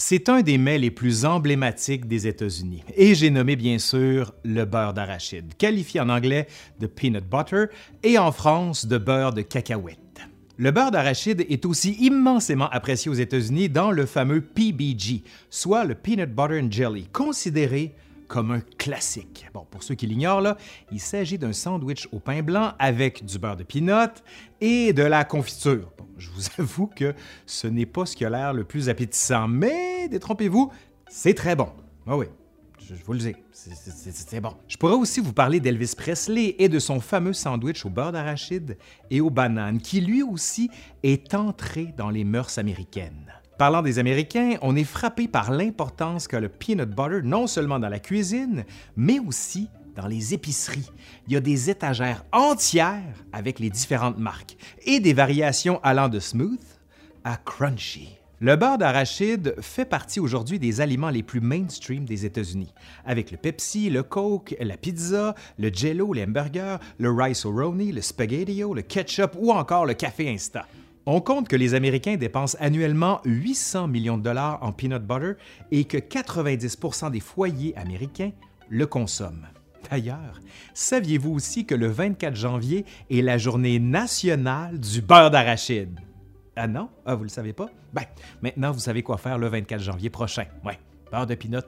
C'est un des mets les plus emblématiques des États-Unis. Et j'ai nommé bien sûr le beurre d'arachide, qualifié en anglais de peanut butter et en France de beurre de cacahuète. Le beurre d'arachide est aussi immensément apprécié aux États-Unis dans le fameux PBG, soit le Peanut Butter and Jelly, considéré comme un classique. Bon, pour ceux qui l'ignorent, il s'agit d'un sandwich au pain blanc avec du beurre de peanut et de la confiture. Je vous avoue que ce n'est pas ce qui a l'air le plus appétissant, mais détrompez-vous, c'est très bon. Ah oui, je, vous le dis, c'est bon. Je pourrais aussi vous parler d'Elvis Presley et de son fameux sandwich au beurre d'arachide et aux bananes, qui lui aussi est entré dans les mœurs américaines. Parlant des Américains, on est frappé par l'importance qu'a le peanut butter non seulement dans la cuisine, mais aussi dans les épiceries. Il y a des étagères entières avec les différentes marques et des variations allant de smooth à crunchy. Le beurre d'arachide fait partie aujourd'hui des aliments les plus mainstream des États-Unis, avec le Pepsi, le Coke, la pizza, le Jello, les hamburgers, le rice roni, le spaghettio, le ketchup ou encore le café Insta. On compte que les Américains dépensent annuellement 800 millions de dollars en peanut butter et que 90% des foyers américains le consomment. D'ailleurs, saviez-vous aussi que le 24 janvier est la journée nationale du beurre d'arachide? Ah non? Ah, vous le savez pas? Ben, maintenant, vous savez quoi faire le 24 janvier prochain. Ouais, beurre de peanut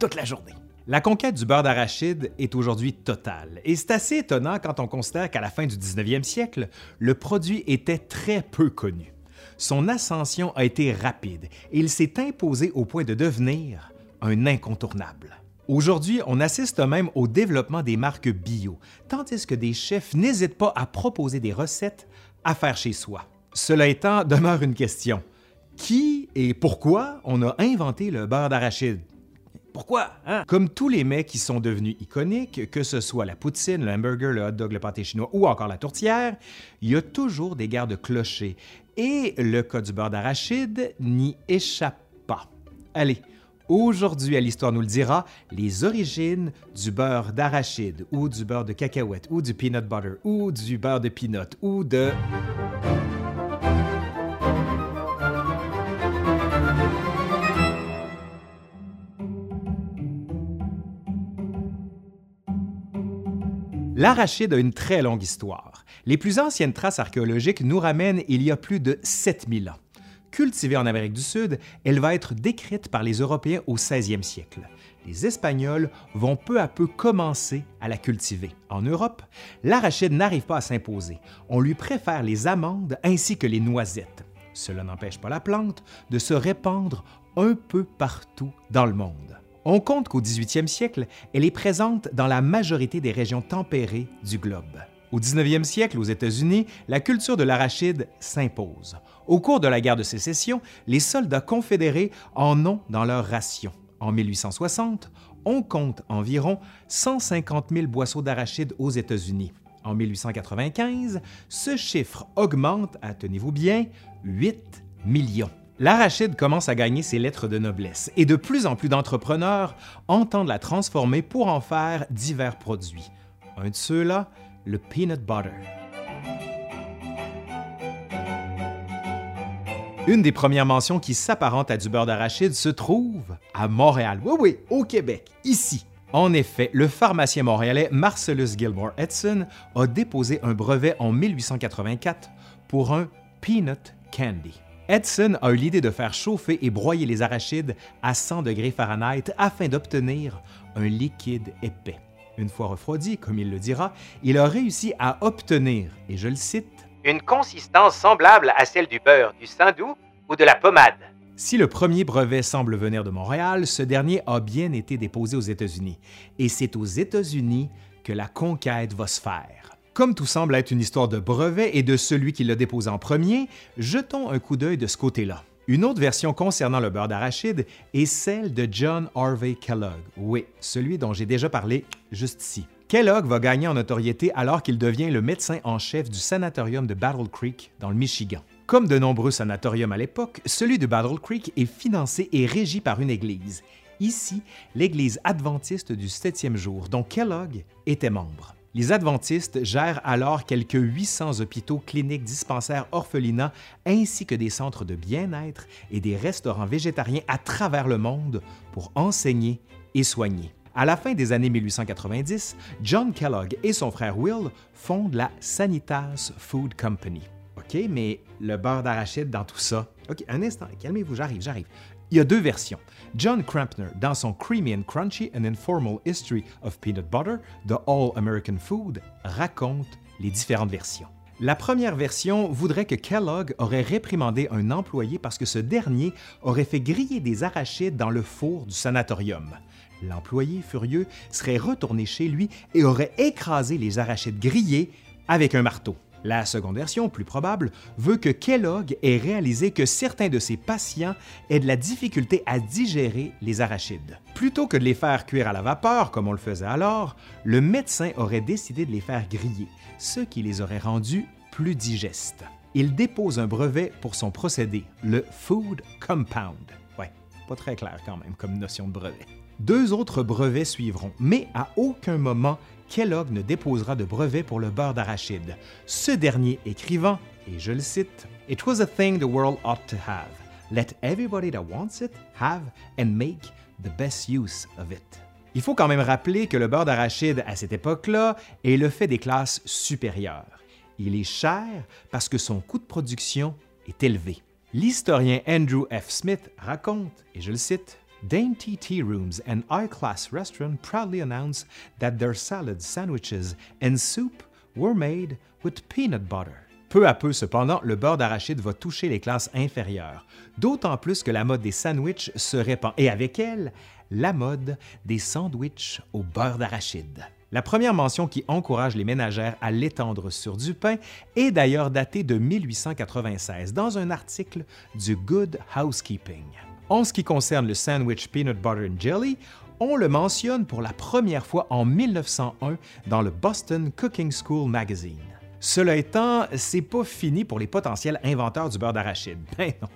toute la journée. La conquête du beurre d'arachide est aujourd'hui totale, et c'est assez étonnant quand on considère qu'à la fin du 19e siècle, le produit était très peu connu. Son ascension a été rapide et il s'est imposé au point de devenir un incontournable. Aujourd'hui, on assiste même au développement des marques bio, tandis que des chefs n'hésitent pas à proposer des recettes à faire chez soi. Cela étant, demeure une question. Qui et pourquoi on a inventé le beurre d'arachide? Pourquoi? Hein? Comme tous les mets qui sont devenus iconiques, que ce soit la poutine, le hamburger, le hot dog, le pâté chinois ou encore la tourtière, il y a toujours des gardes clochers. Et le cas du beurre d'arachide n'y échappe pas. Allez, aujourd'hui à l'Histoire nous le dira, les origines du beurre d'arachide ou du beurre de cacahuète ou du peanut butter ou du beurre de peanut ou de... L'arachide a une très longue histoire. Les plus anciennes traces archéologiques nous ramènent il y a plus de 7000 ans. Cultivée en Amérique du Sud, elle va être décrite par les Européens au 16e siècle. Les Espagnols vont peu à peu commencer à la cultiver. En Europe, l'arachide n'arrive pas à s'imposer. On lui préfère les amandes ainsi que les noisettes. Cela n'empêche pas la plante de se répandre un peu partout dans le monde. On compte qu'au 18e siècle, elle est présente dans la majorité des régions tempérées du globe. Au 19e siècle, aux États-Unis, la culture de l'arachide s'impose. Au cours de la guerre de sécession, les soldats confédérés en ont dans leur ration. En 1860, on compte environ 150 000 boisseaux d'arachide aux États-Unis. En 1895, ce chiffre augmente à, tenez-vous bien, 8 millions. L'arachide commence à gagner ses lettres de noblesse et de plus en plus d'entrepreneurs entendent la transformer pour en faire divers produits. Un de ceux-là, le peanut butter. Une des premières mentions qui s'apparente à du beurre d'arachide se trouve à Montréal. Oui, oui, au Québec, ici. En effet, le pharmacien montréalais Marcellus Gilmore Edson a déposé un brevet en 1884 pour un peanut candy. Edson a eu l'idée de faire chauffer et broyer les arachides à 100 degrés Fahrenheit afin d'obtenir un liquide épais. Une fois refroidi, comme il le dira, il a réussi à obtenir, et je le cite, une consistance semblable à celle du beurre, du saindoux ou de la pommade. Si le premier brevet semble venir de Montréal, ce dernier a bien été déposé aux États-Unis. Et c'est aux États-Unis que la conquête va se faire. Comme tout semble être une histoire de brevet et de celui qui l'a déposé en premier, jetons un coup d'œil de ce côté-là. Une autre version concernant le beurre d'arachide est celle de John Harvey Kellogg. Oui, celui dont j'ai déjà parlé juste ici. Kellogg va gagner en notoriété alors qu'il devient le médecin en chef du sanatorium de Battle Creek dans le Michigan. Comme de nombreux sanatoriums à l'époque, celui de Battle Creek est financé et régi par une église. Ici, l'église adventiste du septième jour, dont Kellogg était membre. Les adventistes gèrent alors quelques 800 hôpitaux, cliniques, dispensaires, orphelinats, ainsi que des centres de bien-être et des restaurants végétariens à travers le monde pour enseigner et soigner. À la fin des années 1890, John Kellogg et son frère Will fondent la Sanitas Food Company. OK, mais le beurre d'arachide dans tout ça. OK, un instant, calmez-vous, j'arrive, j'arrive. Il y a deux versions. John Crampner, dans son Creamy and Crunchy and Informal History of Peanut Butter, The All American Food, raconte les différentes versions. La première version voudrait que Kellogg aurait réprimandé un employé parce que ce dernier aurait fait griller des arachides dans le four du sanatorium. L'employé, furieux, serait retourné chez lui et aurait écrasé les arachides grillés avec un marteau. La seconde version, plus probable, veut que Kellogg ait réalisé que certains de ses patients aient de la difficulté à digérer les arachides. Plutôt que de les faire cuire à la vapeur, comme on le faisait alors, le médecin aurait décidé de les faire griller, ce qui les aurait rendus plus digestes. Il dépose un brevet pour son procédé, le Food Compound. Ouais, pas très clair quand même comme notion de brevet. Deux autres brevets suivront, mais à aucun moment Kellogg ne déposera de brevet pour le beurre d'arachide. Ce dernier écrivant, et je le cite, It was a thing the world ought to have. Let everybody that wants it have and make the best use of it. Il faut quand même rappeler que le beurre d'arachide à cette époque-là est le fait des classes supérieures. Il est cher parce que son coût de production est élevé. L'historien Andrew F. Smith raconte, et je le cite, Dainty tea rooms and high class restaurants proudly announce that their salads, sandwiches, and soup were made with peanut butter. Peu à peu, cependant, le beurre d'arachide va toucher les classes inférieures, d'autant plus que la mode des sandwichs se répand, et avec elle, la mode des sandwichs au beurre d'arachide. La première mention qui encourage les ménagères à l'étendre sur du pain est d'ailleurs datée de 1896 dans un article du Good Housekeeping. En ce qui concerne le sandwich peanut butter and jelly, on le mentionne pour la première fois en 1901 dans le Boston Cooking School Magazine. Cela étant, c'est pas fini pour les potentiels inventeurs du beurre d'arachide. Ben non,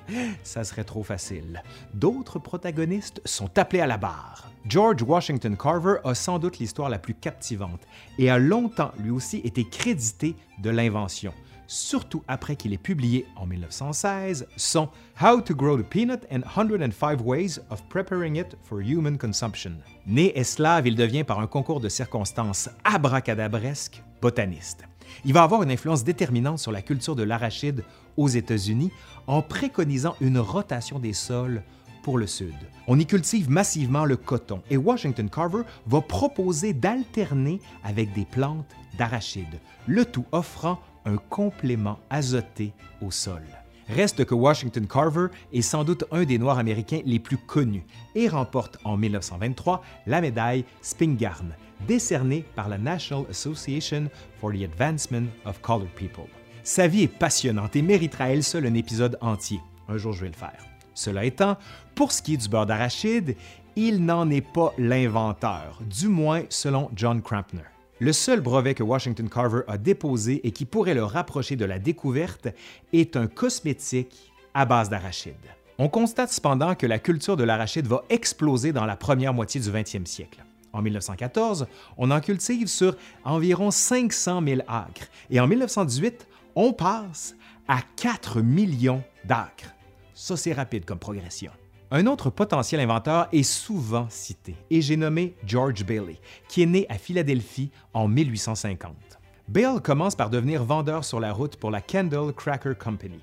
ça serait trop facile. D'autres protagonistes sont appelés à la barre. George Washington Carver a sans doute l'histoire la plus captivante et a longtemps lui aussi été crédité de l'invention surtout après qu'il ait publié en 1916 son How to Grow the Peanut and 105 Ways of Preparing It for Human Consumption. Né esclave, il devient par un concours de circonstances abracadabresque botaniste. Il va avoir une influence déterminante sur la culture de l'arachide aux États-Unis en préconisant une rotation des sols pour le Sud. On y cultive massivement le coton et Washington Carver va proposer d'alterner avec des plantes d'arachide, le tout offrant un complément azoté au sol. Reste que Washington Carver est sans doute un des Noirs américains les plus connus et remporte en 1923 la médaille Spingarn, décernée par la National Association for the Advancement of Colored People. Sa vie est passionnante et méritera elle seule un épisode entier. Un jour, je vais le faire. Cela étant, pour ce qui est du beurre d'arachide, il n'en est pas l'inventeur, du moins selon John Crampner. Le seul brevet que Washington Carver a déposé et qui pourrait le rapprocher de la découverte est un cosmétique à base d'arachide. On constate cependant que la culture de l'arachide va exploser dans la première moitié du 20e siècle. En 1914, on en cultive sur environ 500 000 acres et en 1918, on passe à 4 millions d'acres. Ça, c'est rapide comme progression. Un autre potentiel inventeur est souvent cité, et j'ai nommé George Bailey, qui est né à Philadelphie en 1850. Bale commence par devenir vendeur sur la route pour la Kendall Cracker Company.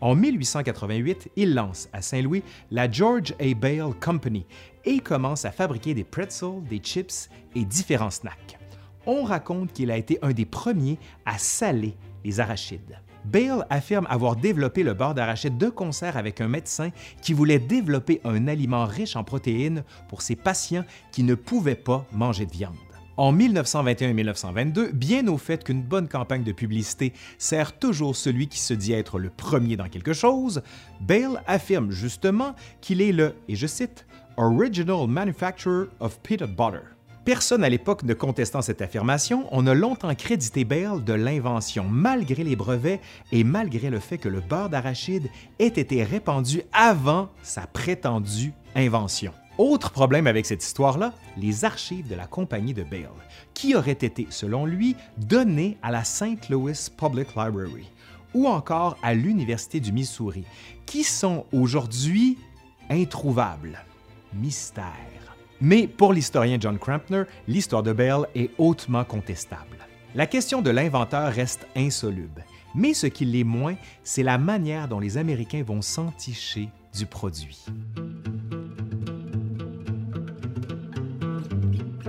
En 1888, il lance à Saint-Louis la George A. Bale Company et commence à fabriquer des pretzels, des chips et différents snacks. On raconte qu'il a été un des premiers à saler les arachides. Bale affirme avoir développé le beurre d'arachide de concert avec un médecin qui voulait développer un aliment riche en protéines pour ses patients qui ne pouvaient pas manger de viande. En 1921-1922, bien au fait qu'une bonne campagne de publicité sert toujours celui qui se dit être le premier dans quelque chose, Bale affirme justement qu'il est le, et je cite, Original Manufacturer of Peanut Butter. Personne à l'époque ne contestant cette affirmation, on a longtemps crédité Bale de l'invention, malgré les brevets et malgré le fait que le beurre d'arachide ait été répandu avant sa prétendue invention. Autre problème avec cette histoire-là, les archives de la compagnie de Bale, qui auraient été, selon lui, données à la St. Louis Public Library ou encore à l'Université du Missouri, qui sont aujourd'hui introuvables. Mystère. Mais pour l'historien John Crampner, l'histoire de Bale est hautement contestable. La question de l'inventeur reste insoluble, mais ce qui l'est moins, c'est la manière dont les Américains vont s'enticher du produit.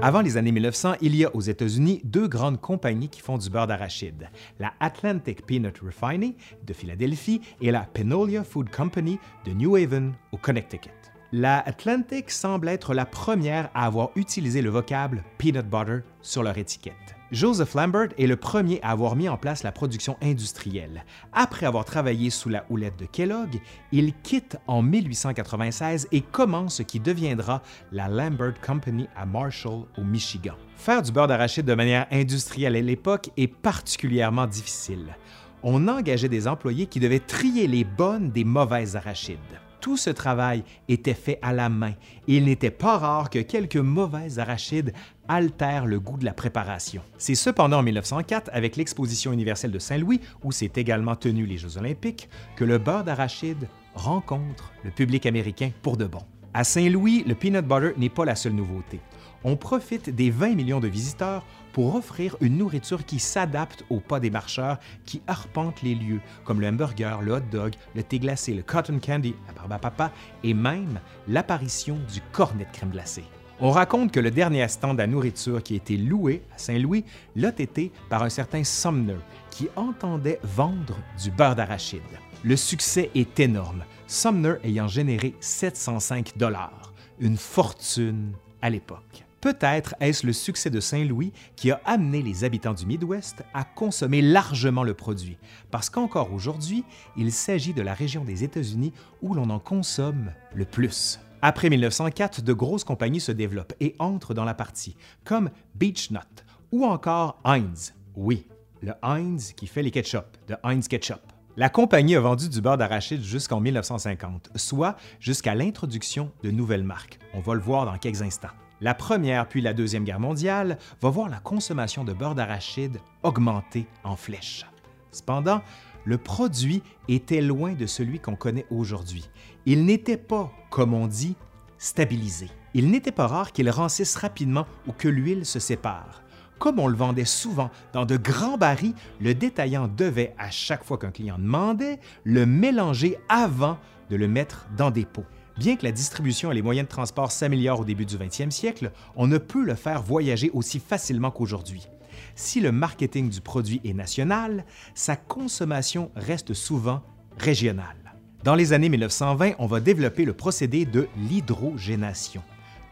Avant les années 1900, il y a aux États-Unis deux grandes compagnies qui font du beurre d'arachide, la Atlantic Peanut Refining de Philadelphie et la Penolia Food Company de New Haven au Connecticut. La Atlantic semble être la première à avoir utilisé le vocable peanut butter sur leur étiquette. Joseph Lambert est le premier à avoir mis en place la production industrielle. Après avoir travaillé sous la houlette de Kellogg, il quitte en 1896 et commence ce qui deviendra la Lambert Company à Marshall, au Michigan. Faire du beurre d'arachide de manière industrielle à l'époque est particulièrement difficile. On engageait des employés qui devaient trier les bonnes des mauvaises arachides tout ce travail était fait à la main et il n'était pas rare que quelques mauvaises arachides altèrent le goût de la préparation. C'est cependant en 1904, avec l'exposition universelle de Saint-Louis, où s'est également tenu les Jeux olympiques, que le beurre d'arachide rencontre le public américain pour de bon. À Saint-Louis, le peanut butter n'est pas la seule nouveauté on profite des 20 millions de visiteurs pour offrir une nourriture qui s'adapte au pas des marcheurs qui arpentent les lieux, comme le hamburger, le hot dog, le thé glacé, le cotton candy, la barbe à papa et même l'apparition du cornet de crème glacée. On raconte que le dernier stand à nourriture qui a été loué à Saint-Louis l'a été par un certain Sumner qui entendait vendre du beurre d'arachide. Le succès est énorme, Sumner ayant généré 705 dollars, une fortune à l'époque. Peut-être est-ce le succès de Saint-Louis qui a amené les habitants du Midwest à consommer largement le produit, parce qu'encore aujourd'hui, il s'agit de la région des États-Unis où l'on en consomme le plus. Après 1904, de grosses compagnies se développent et entrent dans la partie, comme Beechnut ou encore Heinz. Oui, le Heinz qui fait les ketchup, de Heinz Ketchup. La compagnie a vendu du beurre d'arachide jusqu'en 1950, soit jusqu'à l'introduction de nouvelles marques. On va le voir dans quelques instants. La Première puis la Deuxième Guerre mondiale va voir la consommation de beurre d'arachide augmenter en flèche. Cependant, le produit était loin de celui qu'on connaît aujourd'hui. Il n'était pas, comme on dit, stabilisé. Il n'était pas rare qu'il rancisse rapidement ou que l'huile se sépare. Comme on le vendait souvent dans de grands barils, le détaillant devait, à chaque fois qu'un client demandait, le mélanger avant de le mettre dans des pots. Bien que la distribution et les moyens de transport s'améliorent au début du 20e siècle, on ne peut le faire voyager aussi facilement qu'aujourd'hui. Si le marketing du produit est national, sa consommation reste souvent régionale. Dans les années 1920, on va développer le procédé de l'hydrogénation.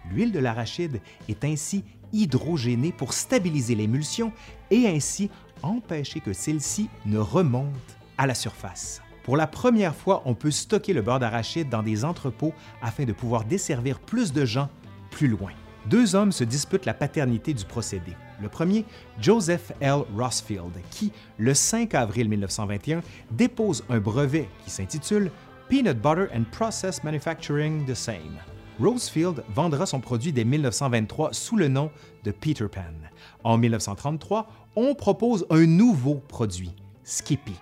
L'huile de l'arachide est ainsi hydrogénée pour stabiliser l'émulsion et ainsi empêcher que celle-ci ne remonte à la surface. Pour la première fois, on peut stocker le beurre d'arachide dans des entrepôts afin de pouvoir desservir plus de gens plus loin. Deux hommes se disputent la paternité du procédé. Le premier, Joseph L. Rossfield, qui, le 5 avril 1921, dépose un brevet qui s'intitule Peanut Butter and Process Manufacturing the Same. Rosefield vendra son produit dès 1923 sous le nom de Peter Pan. En 1933, on propose un nouveau produit, Skippy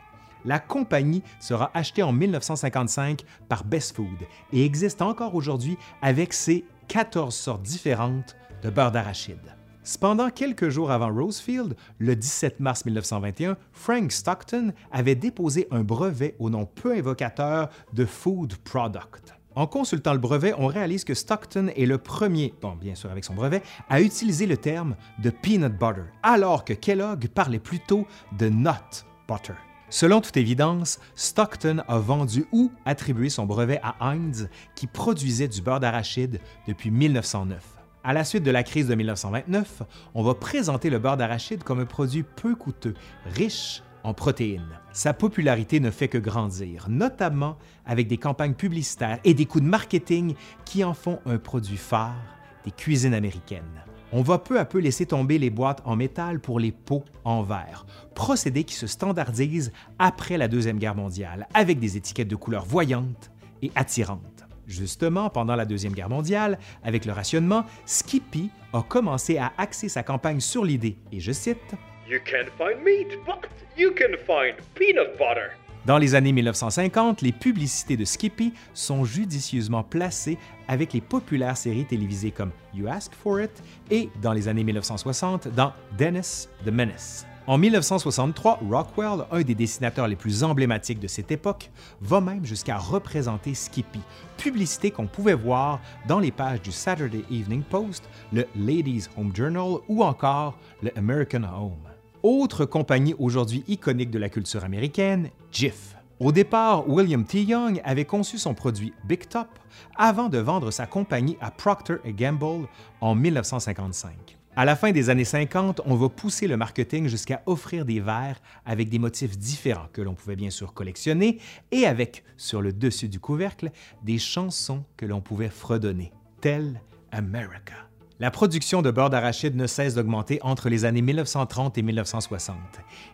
la compagnie sera achetée en 1955 par Best Food et existe encore aujourd'hui avec ses 14 sortes différentes de beurre d'arachide. Cependant, quelques jours avant Rosefield, le 17 mars 1921, Frank Stockton avait déposé un brevet au nom peu invocateur de Food Product. En consultant le brevet, on réalise que Stockton est le premier, bon bien sûr avec son brevet, à utiliser le terme de peanut butter, alors que Kellogg parlait plutôt de nut butter. Selon toute évidence, Stockton a vendu ou attribué son brevet à Heinz, qui produisait du beurre d'arachide depuis 1909. À la suite de la crise de 1929, on va présenter le beurre d'arachide comme un produit peu coûteux, riche en protéines. Sa popularité ne fait que grandir, notamment avec des campagnes publicitaires et des coups de marketing qui en font un produit phare des cuisines américaines on va peu à peu laisser tomber les boîtes en métal pour les pots en verre, procédé qui se standardise après la Deuxième Guerre mondiale, avec des étiquettes de couleurs voyantes et attirantes. Justement, pendant la Deuxième Guerre mondiale, avec le rationnement, Skippy a commencé à axer sa campagne sur l'idée, et je cite, You can't find meat, but you can find peanut butter. Dans les années 1950, les publicités de Skippy sont judicieusement placées avec les populaires séries télévisées comme You Ask for It et dans les années 1960 dans Dennis the Menace. En 1963, Rockwell, un des dessinateurs les plus emblématiques de cette époque, va même jusqu'à représenter Skippy, publicité qu'on pouvait voir dans les pages du Saturday Evening Post, le Ladies Home Journal ou encore le American Home. Autre compagnie aujourd'hui iconique de la culture américaine, Jif. Au départ, William T. Young avait conçu son produit Big Top avant de vendre sa compagnie à Procter Gamble en 1955. À la fin des années 50, on va pousser le marketing jusqu'à offrir des verres avec des motifs différents que l'on pouvait bien sûr collectionner et avec, sur le dessus du couvercle, des chansons que l'on pouvait fredonner, telles America. La production de beurre d'arachide ne cesse d'augmenter entre les années 1930 et 1960.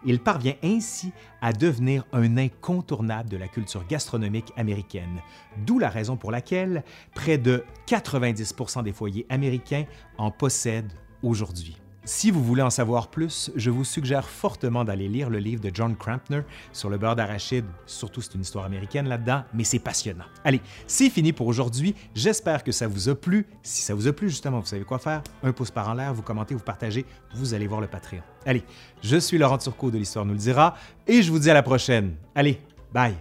Il parvient ainsi à devenir un incontournable de la culture gastronomique américaine, d'où la raison pour laquelle près de 90% des foyers américains en possèdent aujourd'hui. Si vous voulez en savoir plus, je vous suggère fortement d'aller lire le livre de John Crampner sur le beurre d'arachide. Surtout, c'est une histoire américaine là-dedans, mais c'est passionnant. Allez, c'est fini pour aujourd'hui. J'espère que ça vous a plu. Si ça vous a plu, justement, vous savez quoi faire? Un pouce par en l'air, vous commentez, vous partagez, vous allez voir le Patreon. Allez, je suis Laurent Turcot de l'Histoire nous le dira et je vous dis à la prochaine. Allez, bye!